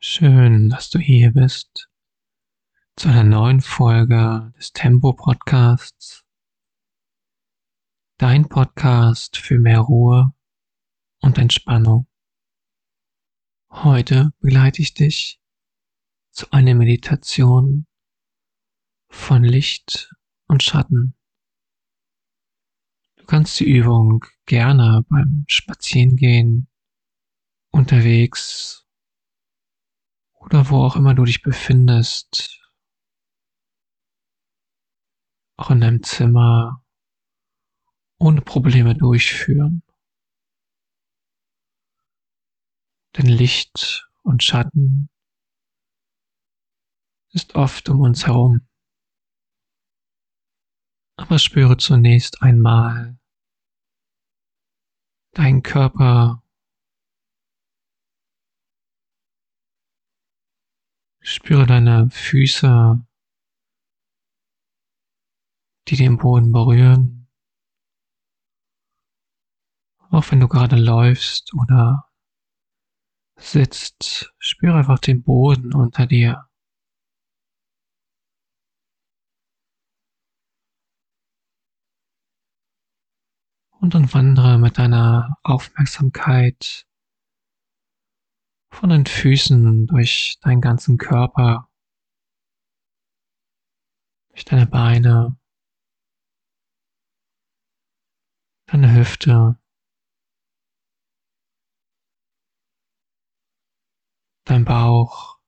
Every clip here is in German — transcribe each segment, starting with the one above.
Schön, dass du hier bist zu einer neuen Folge des Tempo Podcasts. Dein Podcast für mehr Ruhe und Entspannung. Heute begleite ich dich zu einer Meditation von Licht und Schatten. Du kannst die Übung gerne beim Spazierengehen, unterwegs oder wo auch immer du dich befindest, auch in deinem Zimmer ohne Probleme durchführen. Denn Licht und Schatten ist oft um uns herum. Aber spüre zunächst einmal deinen Körper Spüre deine Füße, die den Boden berühren. Auch wenn du gerade läufst oder sitzt, spüre einfach den Boden unter dir. Und dann wandere mit deiner Aufmerksamkeit von den Füßen durch deinen ganzen Körper, durch deine Beine, deine Hüfte, dein Bauch,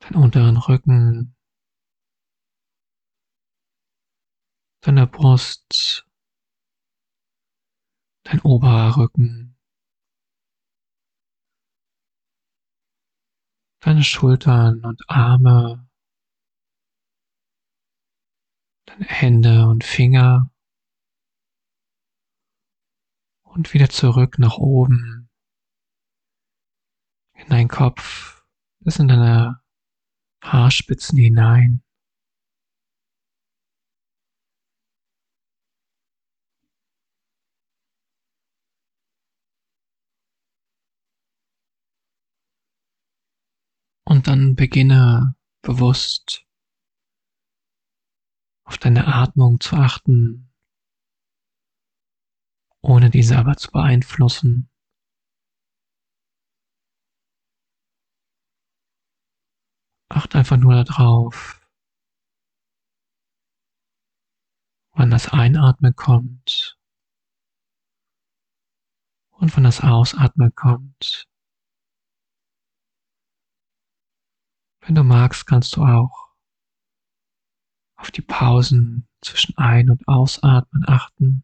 deinen unteren Rücken, deine Brust, dein oberer Rücken. Deine Schultern und Arme, deine Hände und Finger. Und wieder zurück nach oben. In deinen Kopf. Bis in deine Haarspitzen hinein. Und dann beginne bewusst auf deine Atmung zu achten, ohne diese aber zu beeinflussen. Acht einfach nur darauf, wann das Einatmen kommt und wann das Ausatmen kommt. Wenn du magst, kannst du auch auf die Pausen zwischen Ein- und Ausatmen achten.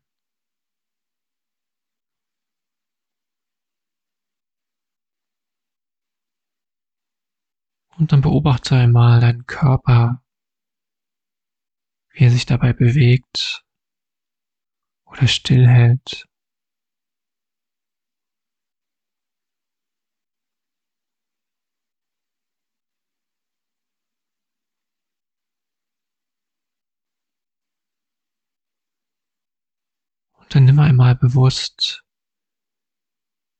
Und dann beobachte einmal deinen Körper, wie er sich dabei bewegt oder stillhält. Dann nimm einmal bewusst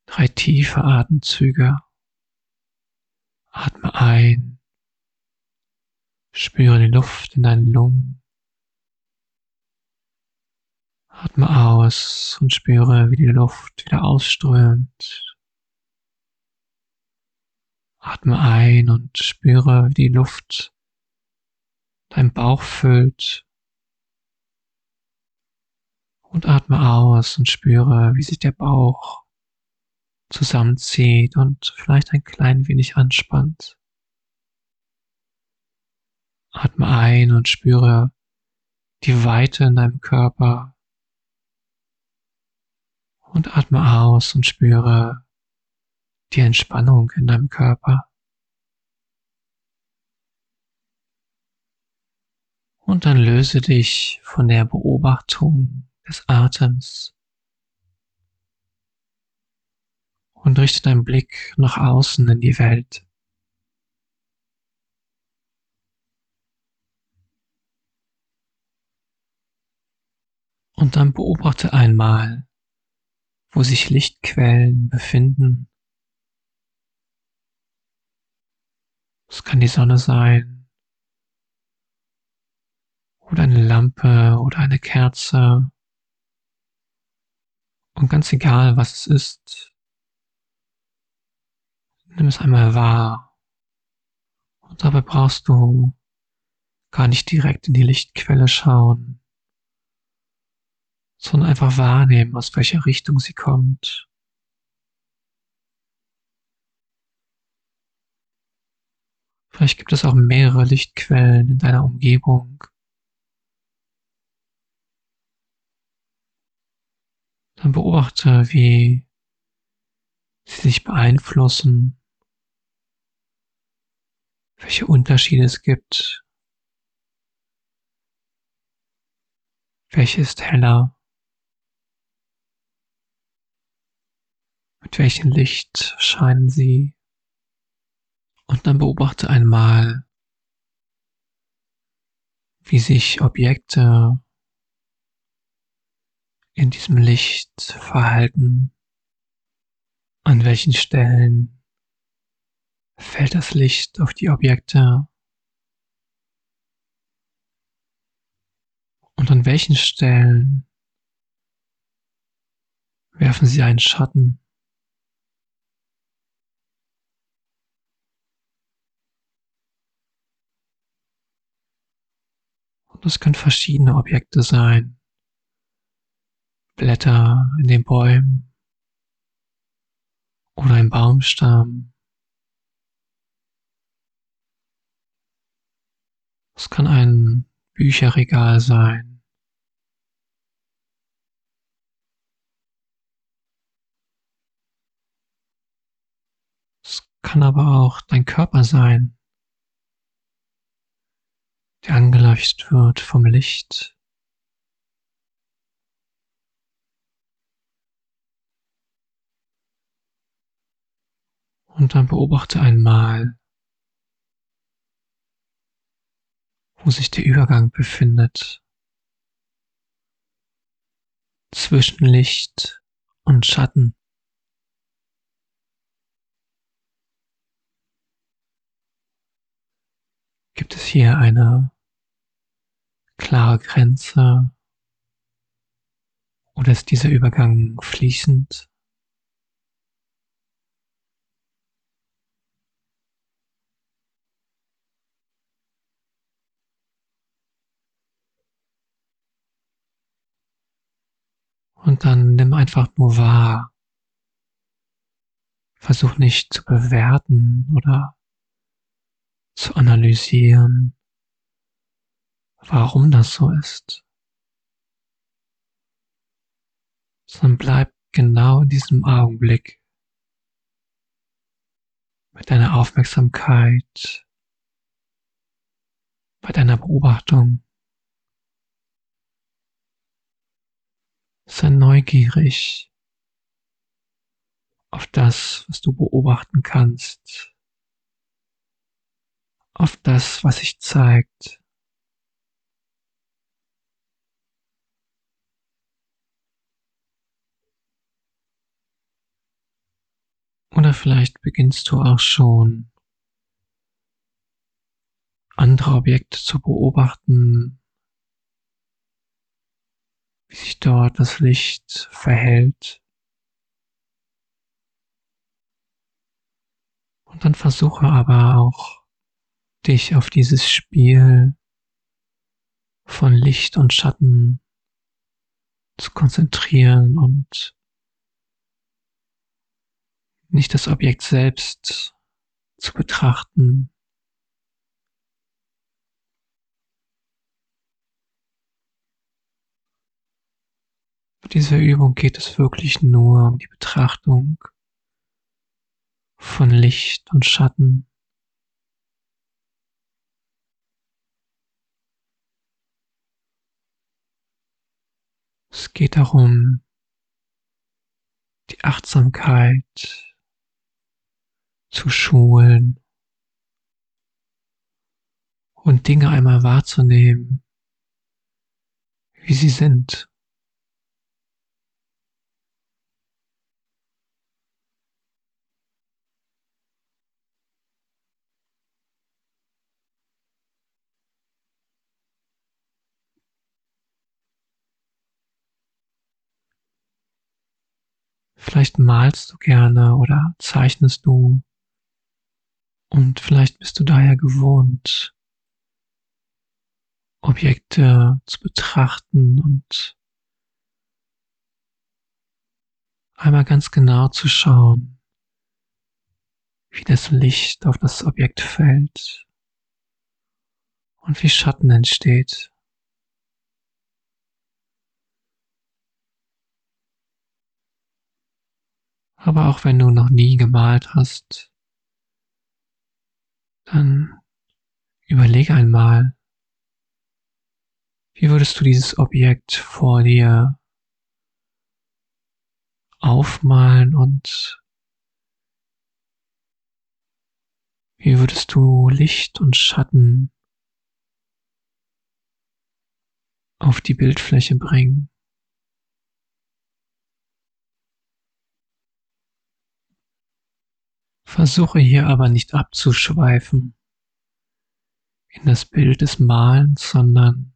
drei tiefe Atemzüge. Atme ein. Spüre die Luft in deinen Lungen. Atme aus und spüre, wie die Luft wieder ausströmt. Atme ein und spüre, wie die Luft dein Bauch füllt und atme aus und spüre, wie sich der Bauch zusammenzieht und vielleicht ein klein wenig anspannt. Atme ein und spüre die Weite in deinem Körper. Und atme aus und spüre die Entspannung in deinem Körper. Und dann löse dich von der Beobachtung des Atems. Und richte deinen Blick nach außen in die Welt. Und dann beobachte einmal, wo sich Lichtquellen befinden. Es kann die Sonne sein oder eine Lampe oder eine Kerze und ganz egal, was es ist, nimm es einmal wahr. Und dabei brauchst du gar nicht direkt in die Lichtquelle schauen, sondern einfach wahrnehmen, aus welcher Richtung sie kommt. Vielleicht gibt es auch mehrere Lichtquellen in deiner Umgebung. Dann beobachte, wie sie sich beeinflussen, welche Unterschiede es gibt, welche ist heller, mit welchem Licht scheinen sie. Und dann beobachte einmal, wie sich Objekte in diesem Licht verhalten. An welchen Stellen fällt das Licht auf die Objekte? Und an welchen Stellen werfen sie einen Schatten? Und es können verschiedene Objekte sein. Blätter in den Bäumen oder ein Baumstamm. Es kann ein Bücherregal sein. Es kann aber auch dein Körper sein, der angeleuchtet wird vom Licht. Und dann beobachte einmal, wo sich der Übergang befindet zwischen Licht und Schatten. Gibt es hier eine klare Grenze oder ist dieser Übergang fließend? Und dann nimm einfach nur wahr. Versuch nicht zu bewerten oder zu analysieren, warum das so ist, sondern bleib genau in diesem Augenblick mit deiner Aufmerksamkeit, bei deiner Beobachtung. Sei neugierig auf das, was du beobachten kannst, auf das, was sich zeigt. Oder vielleicht beginnst du auch schon andere Objekte zu beobachten, wie sich dort das Licht verhält. Und dann versuche aber auch, dich auf dieses Spiel von Licht und Schatten zu konzentrieren und nicht das Objekt selbst zu betrachten, dieser Übung geht es wirklich nur um die Betrachtung von Licht und Schatten. Es geht darum, die Achtsamkeit zu schulen und Dinge einmal wahrzunehmen, wie sie sind. Vielleicht malst du gerne oder zeichnest du. Und vielleicht bist du daher gewohnt, Objekte zu betrachten und einmal ganz genau zu schauen, wie das Licht auf das Objekt fällt und wie Schatten entsteht. Aber auch wenn du noch nie gemalt hast, dann überlege einmal, wie würdest du dieses Objekt vor dir aufmalen und wie würdest du Licht und Schatten auf die Bildfläche bringen? Versuche hier aber nicht abzuschweifen in das Bild des Malens, sondern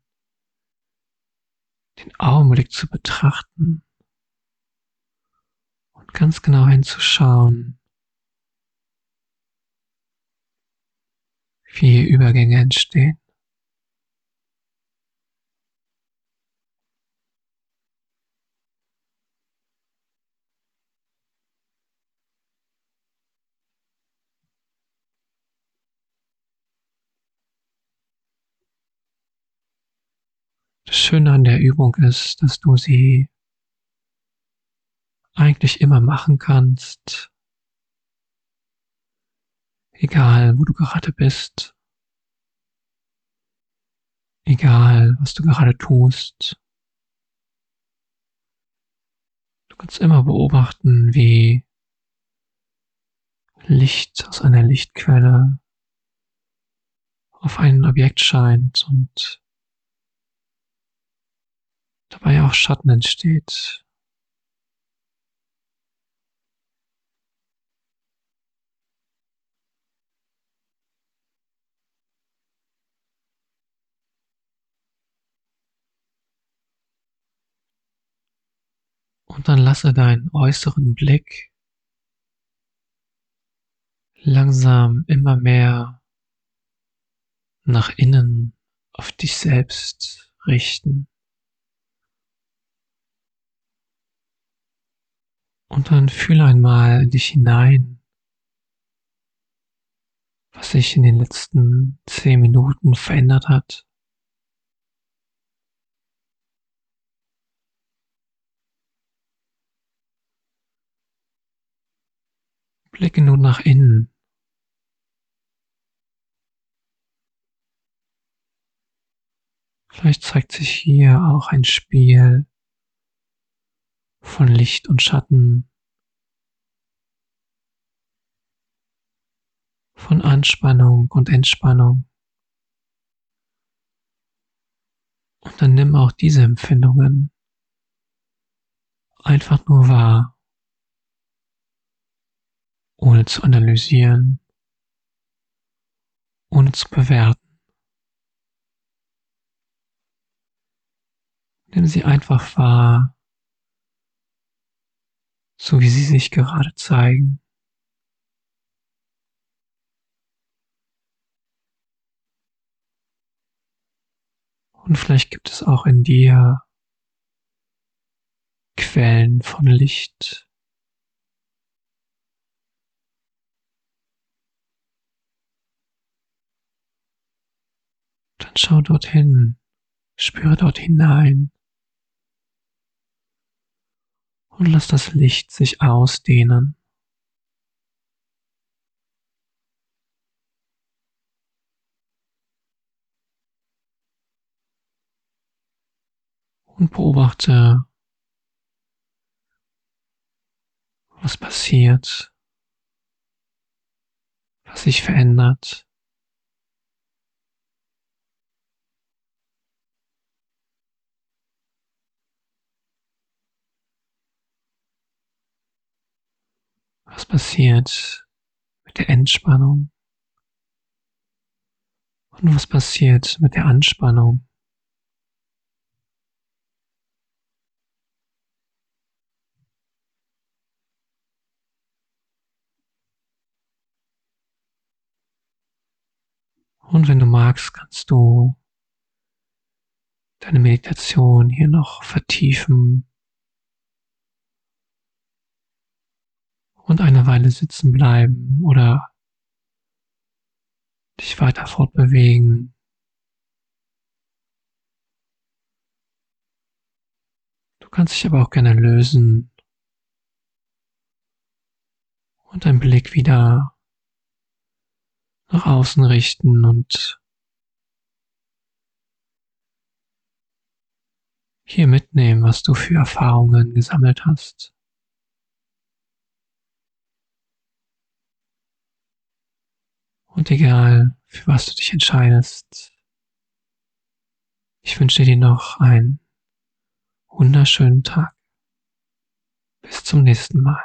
den Augenblick zu betrachten und ganz genau hinzuschauen, wie hier Übergänge entstehen. Das Schöne an der Übung ist, dass du sie eigentlich immer machen kannst, egal wo du gerade bist, egal was du gerade tust. Du kannst immer beobachten, wie Licht aus einer Lichtquelle auf ein Objekt scheint und dabei auch Schatten entsteht. Und dann lasse deinen äußeren Blick langsam immer mehr nach innen auf dich selbst richten. Und dann fühle einmal in dich hinein, was sich in den letzten zehn Minuten verändert hat. Blicke nun nach innen. Vielleicht zeigt sich hier auch ein Spiel von Licht und Schatten, von Anspannung und Entspannung. Und dann nimm auch diese Empfindungen einfach nur wahr, ohne zu analysieren, ohne zu bewerten. Nimm sie einfach wahr so wie sie sich gerade zeigen. Und vielleicht gibt es auch in dir Quellen von Licht. Dann schau dorthin, spüre dort hinein. Und lass das Licht sich ausdehnen. Und beobachte, was passiert, was sich verändert. Was passiert mit der Entspannung? Und was passiert mit der Anspannung? Und wenn du magst, kannst du deine Meditation hier noch vertiefen. Und eine Weile sitzen bleiben oder dich weiter fortbewegen. Du kannst dich aber auch gerne lösen und deinen Blick wieder nach außen richten und hier mitnehmen, was du für Erfahrungen gesammelt hast. Und egal, für was du dich entscheidest, ich wünsche dir noch einen wunderschönen Tag. Bis zum nächsten Mal.